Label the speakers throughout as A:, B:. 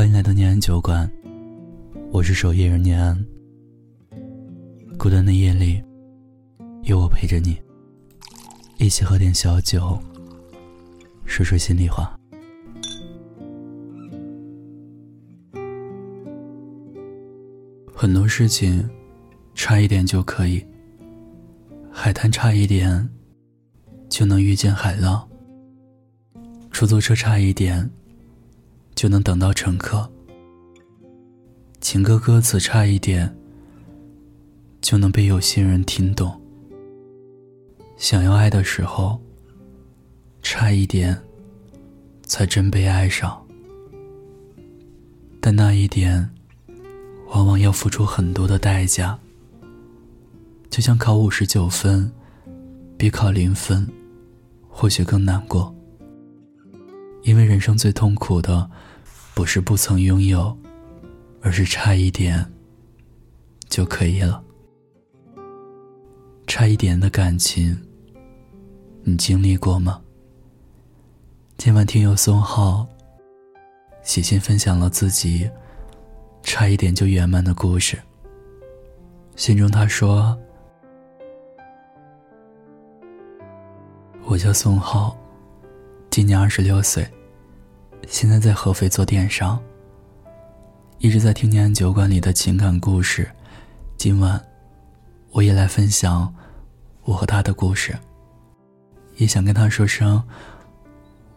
A: 欢迎来到念安酒馆，我是守夜人念安。孤单的夜里，有我陪着你，一起喝点小酒，说说心里话。很多事情，差一点就可以。海滩差一点，就能遇见海浪。出租车差一点。就能等到乘客。情歌歌词差一点，就能被有心人听懂。想要爱的时候，差一点，才真被爱上。但那一点，往往要付出很多的代价。就像考五十九分，比考零分，或许更难过。因为人生最痛苦的。不是不曾拥有，而是差一点就可以了。差一点的感情，你经历过吗？今晚听友宋浩写信分享了自己差一点就圆满的故事。信中他说：“我叫宋浩，今年二十六岁。”现在在合肥做电商，一直在听念酒馆里的情感故事。今晚，我也来分享我和他的故事。也想跟他说声，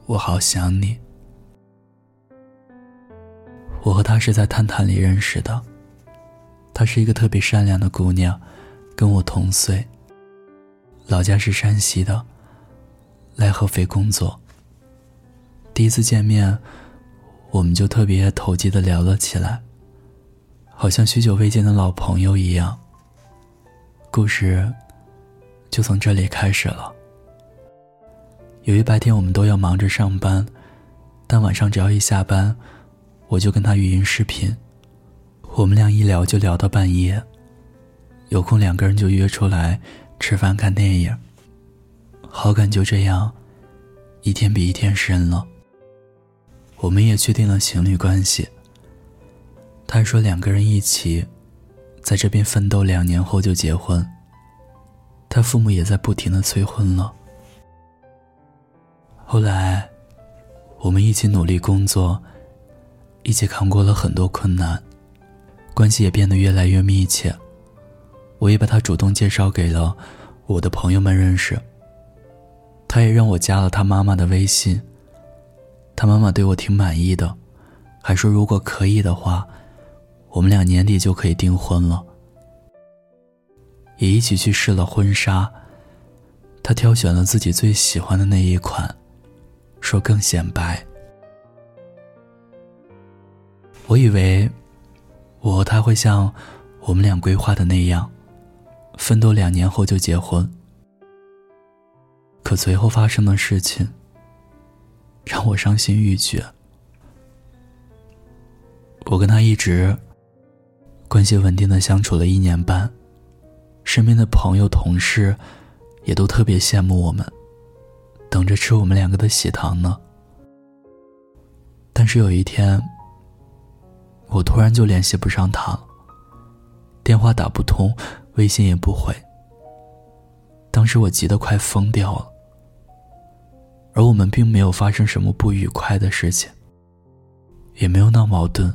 A: 我好想你。我和他是在探探里认识的，她是一个特别善良的姑娘，跟我同岁。老家是山西的，来合肥工作。第一次见面，我们就特别投机的聊了起来，好像许久未见的老朋友一样。故事就从这里开始了。由于白天我们都要忙着上班，但晚上只要一下班，我就跟他语音视频，我们俩一聊就聊到半夜，有空两个人就约出来吃饭看电影，好感就这样一天比一天深了。我们也确定了情侣关系。他说两个人一起，在这边奋斗两年后就结婚。他父母也在不停的催婚了。后来，我们一起努力工作，一起扛过了很多困难，关系也变得越来越密切。我也把他主动介绍给了我的朋友们认识。他也让我加了他妈妈的微信。他妈妈对我挺满意的，还说如果可以的话，我们俩年底就可以订婚了。也一起去试了婚纱，他挑选了自己最喜欢的那一款，说更显白。我以为我和他会像我们俩规划的那样，奋斗两年后就结婚。可随后发生的事情。让我伤心欲绝。我跟他一直关系稳定的相处了一年半，身边的朋友、同事也都特别羡慕我们，等着吃我们两个的喜糖呢。但是有一天，我突然就联系不上他了，电话打不通，微信也不回。当时我急得快疯掉了。而我们并没有发生什么不愉快的事情，也没有闹矛盾。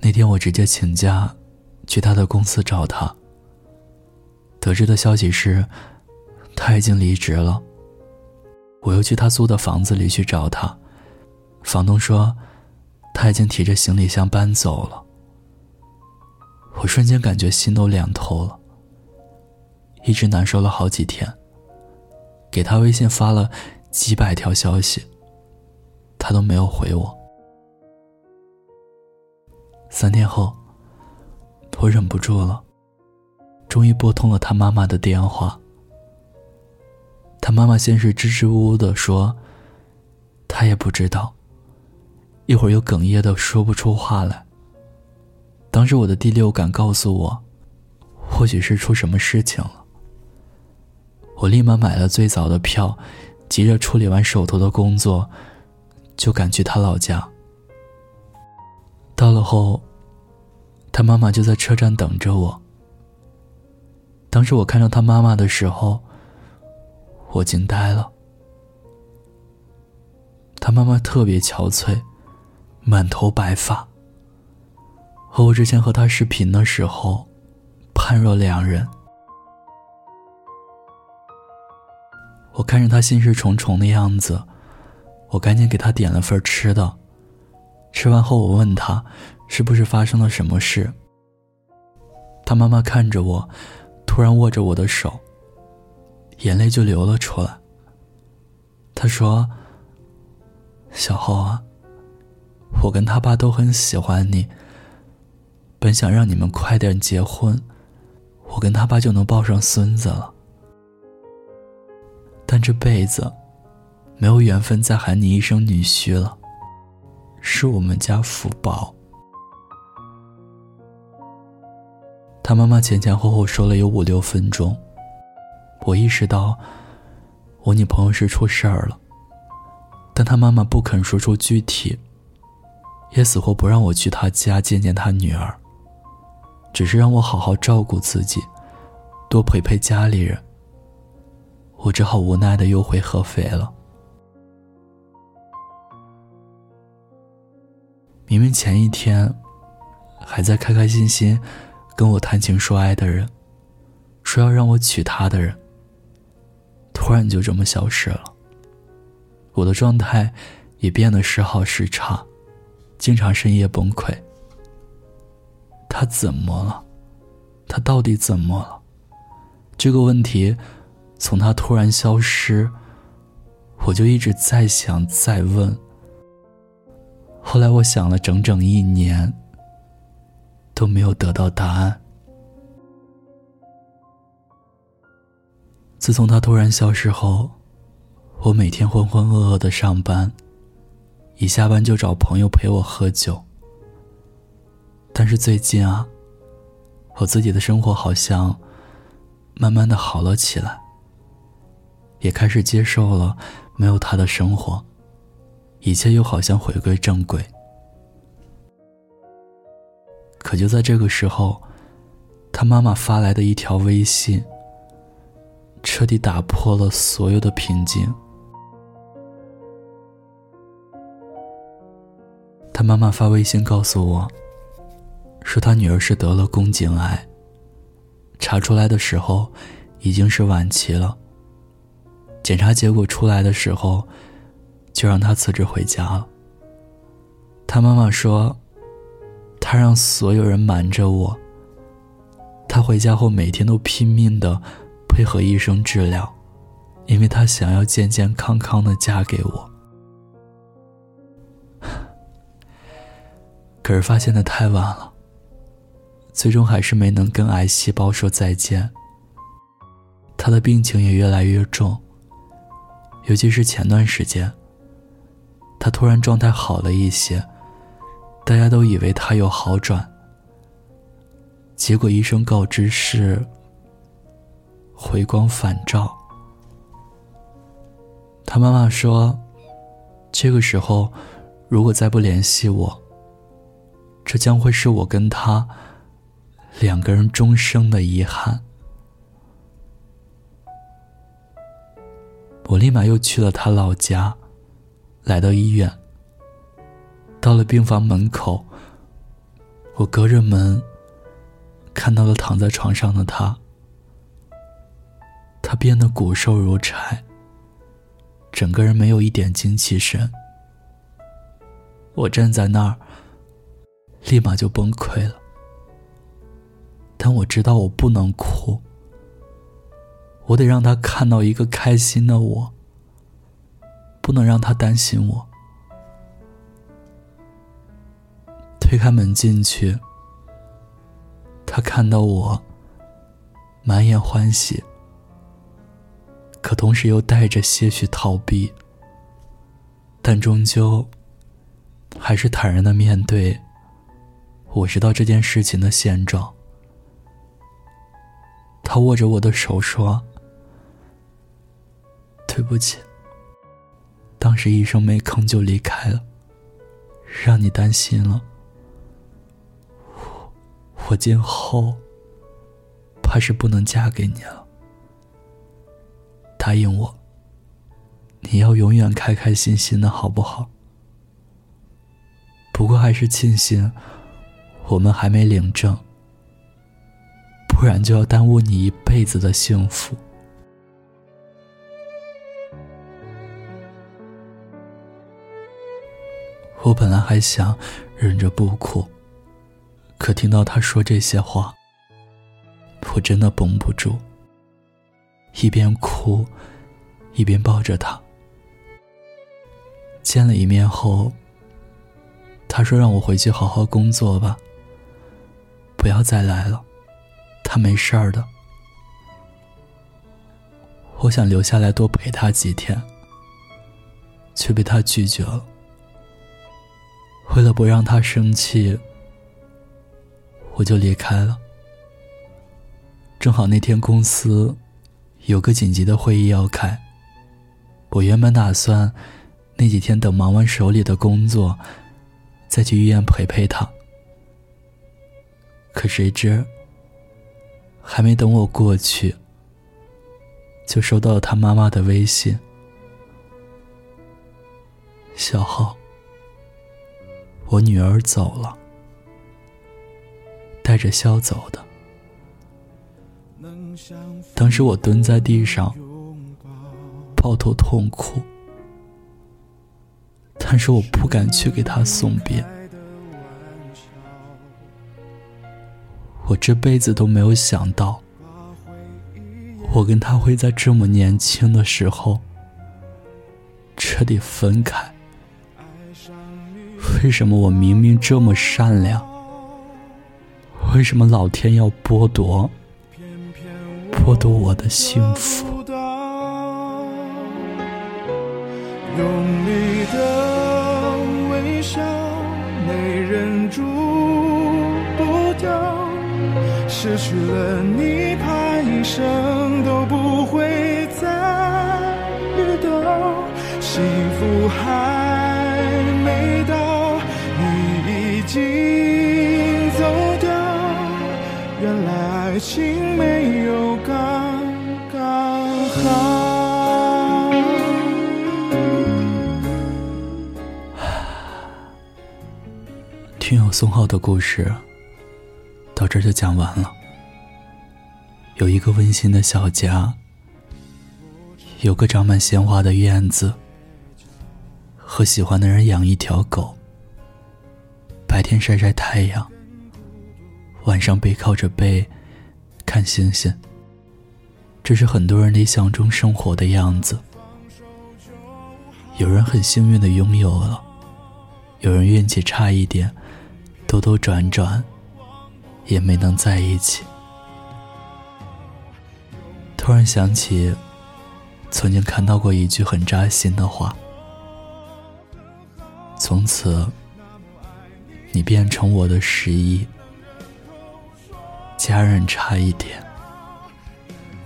A: 那天我直接请假，去他的公司找他。得知的消息是，他已经离职了。我又去他租的房子里去找他，房东说，他已经提着行李箱搬走了。我瞬间感觉心都凉透了，一直难受了好几天。给他微信发了几百条消息，他都没有回我。三天后，我忍不住了，终于拨通了他妈妈的电话。他妈妈先是支支吾吾的说：“他也不知道。”一会儿又哽咽的说不出话来。当时我的第六感告诉我，或许是出什么事情了。我立马买了最早的票，急着处理完手头的工作，就赶去他老家。到了后，他妈妈就在车站等着我。当时我看到他妈妈的时候，我惊呆了。他妈妈特别憔悴，满头白发，和我之前和他视频的时候判若两人。我看着他心事重重的样子，我赶紧给他点了份吃的。吃完后，我问他是不是发生了什么事。他妈妈看着我，突然握着我的手，眼泪就流了出来。他说：“小浩啊，我跟他爸都很喜欢你，本想让你们快点结婚，我跟他爸就能抱上孙子了。”这辈子，没有缘分再喊你一声女婿了，是我们家福报。他妈妈前前后后说了有五六分钟，我意识到，我女朋友是出事儿了，但他妈妈不肯说出具体，也死活不让我去他家见见他女儿，只是让我好好照顾自己，多陪陪家里人。我只好无奈的又回合肥了。明明前一天还在开开心心跟我谈情说爱的人，说要让我娶她的人，突然就这么消失了。我的状态也变得时好时差，经常深夜崩溃。他怎么了？他到底怎么了？这个问题。从他突然消失，我就一直在想、在问。后来我想了整整一年，都没有得到答案。自从他突然消失后，我每天浑浑噩噩的上班，一下班就找朋友陪我喝酒。但是最近啊，我自己的生活好像慢慢的好了起来。也开始接受了没有他的生活，一切又好像回归正轨。可就在这个时候，他妈妈发来的一条微信，彻底打破了所有的平静。他妈妈发微信告诉我，说他女儿是得了宫颈癌，查出来的时候已经是晚期了。检查结果出来的时候，就让他辞职回家了。他妈妈说，他让所有人瞒着我。他回家后每天都拼命的配合医生治疗，因为他想要健健康康的嫁给我。可是发现的太晚了，最终还是没能跟癌细胞说再见。他的病情也越来越重。尤其是前段时间，他突然状态好了一些，大家都以为他有好转。结果医生告知是回光返照。他妈妈说，这个时候如果再不联系我，这将会是我跟他两个人终生的遗憾。我立马又去了他老家，来到医院。到了病房门口，我隔着门看到了躺在床上的他。他变得骨瘦如柴，整个人没有一点精气神。我站在那儿，立马就崩溃了。但我知道我不能哭。我得让他看到一个开心的我，不能让他担心我。推开门进去，他看到我，满眼欢喜，可同时又带着些许逃避，但终究还是坦然的面对。我知道这件事情的现状。他握着我的手说。对不起，当时医生没吭就离开了，让你担心了。我今后怕是不能嫁给你了。答应我，你要永远开开心心的，好不好？不过还是庆幸我们还没领证，不然就要耽误你一辈子的幸福。我本来还想忍着不哭，可听到他说这些话，我真的绷不住，一边哭，一边抱着他。见了一面后，他说让我回去好好工作吧，不要再来了，他没事儿的。我想留下来多陪他几天，却被他拒绝了。为了不让他生气，我就离开了。正好那天公司有个紧急的会议要开，我原本打算那几天等忙完手里的工作，再去医院陪陪他。可谁知，还没等我过去，就收到了他妈妈的微信：“小浩。”我女儿走了，带着笑走的。当时我蹲在地上，抱头痛哭，但是我不敢去给她送别。我这辈子都没有想到，我跟她会在这么年轻的时候彻底分开。为什么我明明这么善良？为什么老天要剥夺，剥夺我的幸福？用力的微笑，没忍住不掉。失去了你，怕一生都不会再遇到。幸福还情没有刚刚好。听友宋浩的故事到这就讲完了。有一个温馨的小家，有个长满鲜花的院子，和喜欢的人养一条狗。白天晒晒太阳，晚上背靠着背看星星。这是很多人理想中生活的样子。有人很幸运的拥有了，有人运气差一点，兜兜转转也没能在一起。突然想起，曾经看到过一句很扎心的话：从此。你变成我的十一，家人差一点，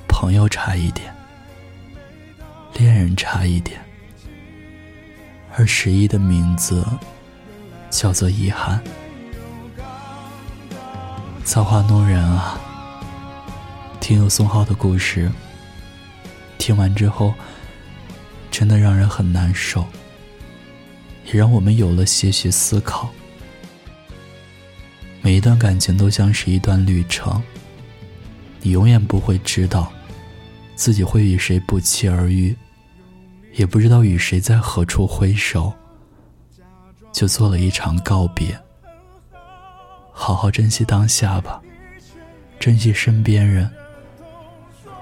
A: 朋友差一点，恋人差一点，而十一的名字叫做遗憾。造化弄人啊！听有宋浩的故事，听完之后，真的让人很难受，也让我们有了些许思考。每一段感情都像是一段旅程，你永远不会知道自己会与谁不期而遇，也不知道与谁在何处挥手，就做了一场告别。好好珍惜当下吧，珍惜身边人。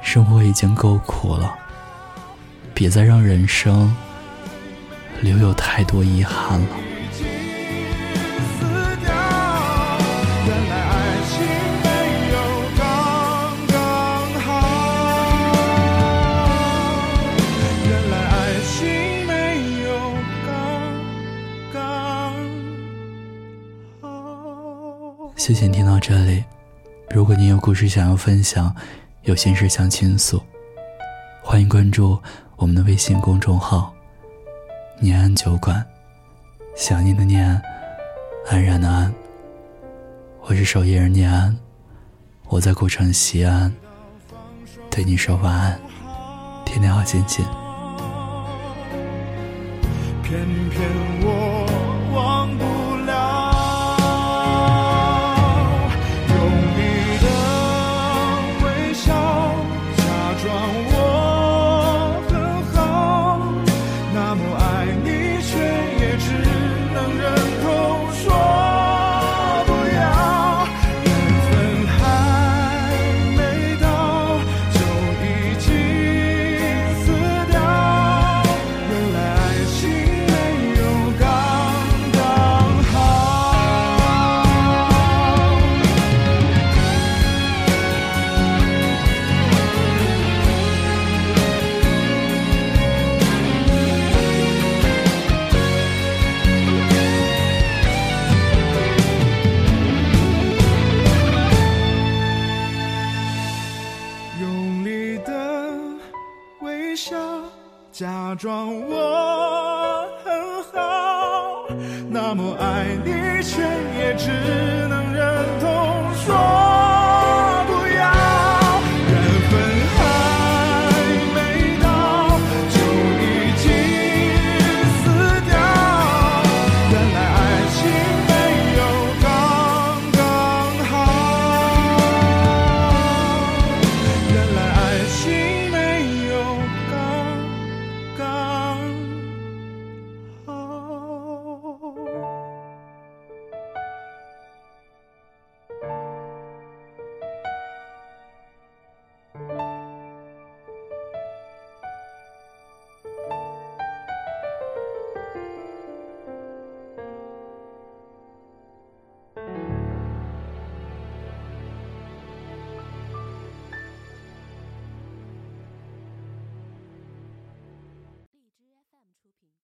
A: 生活已经够苦了，别再让人生留有太多遗憾了。谢谢你听到这里。如果你有故事想要分享，有心事想倾诉，欢迎关注我们的微信公众号“念安酒馆”，想念的念，安然的安。我是守夜人念安，我在古城西安，对你说晚安，天天好心情。
B: 偏偏笑，假装我很好。那么爱你，却也只能忍痛说。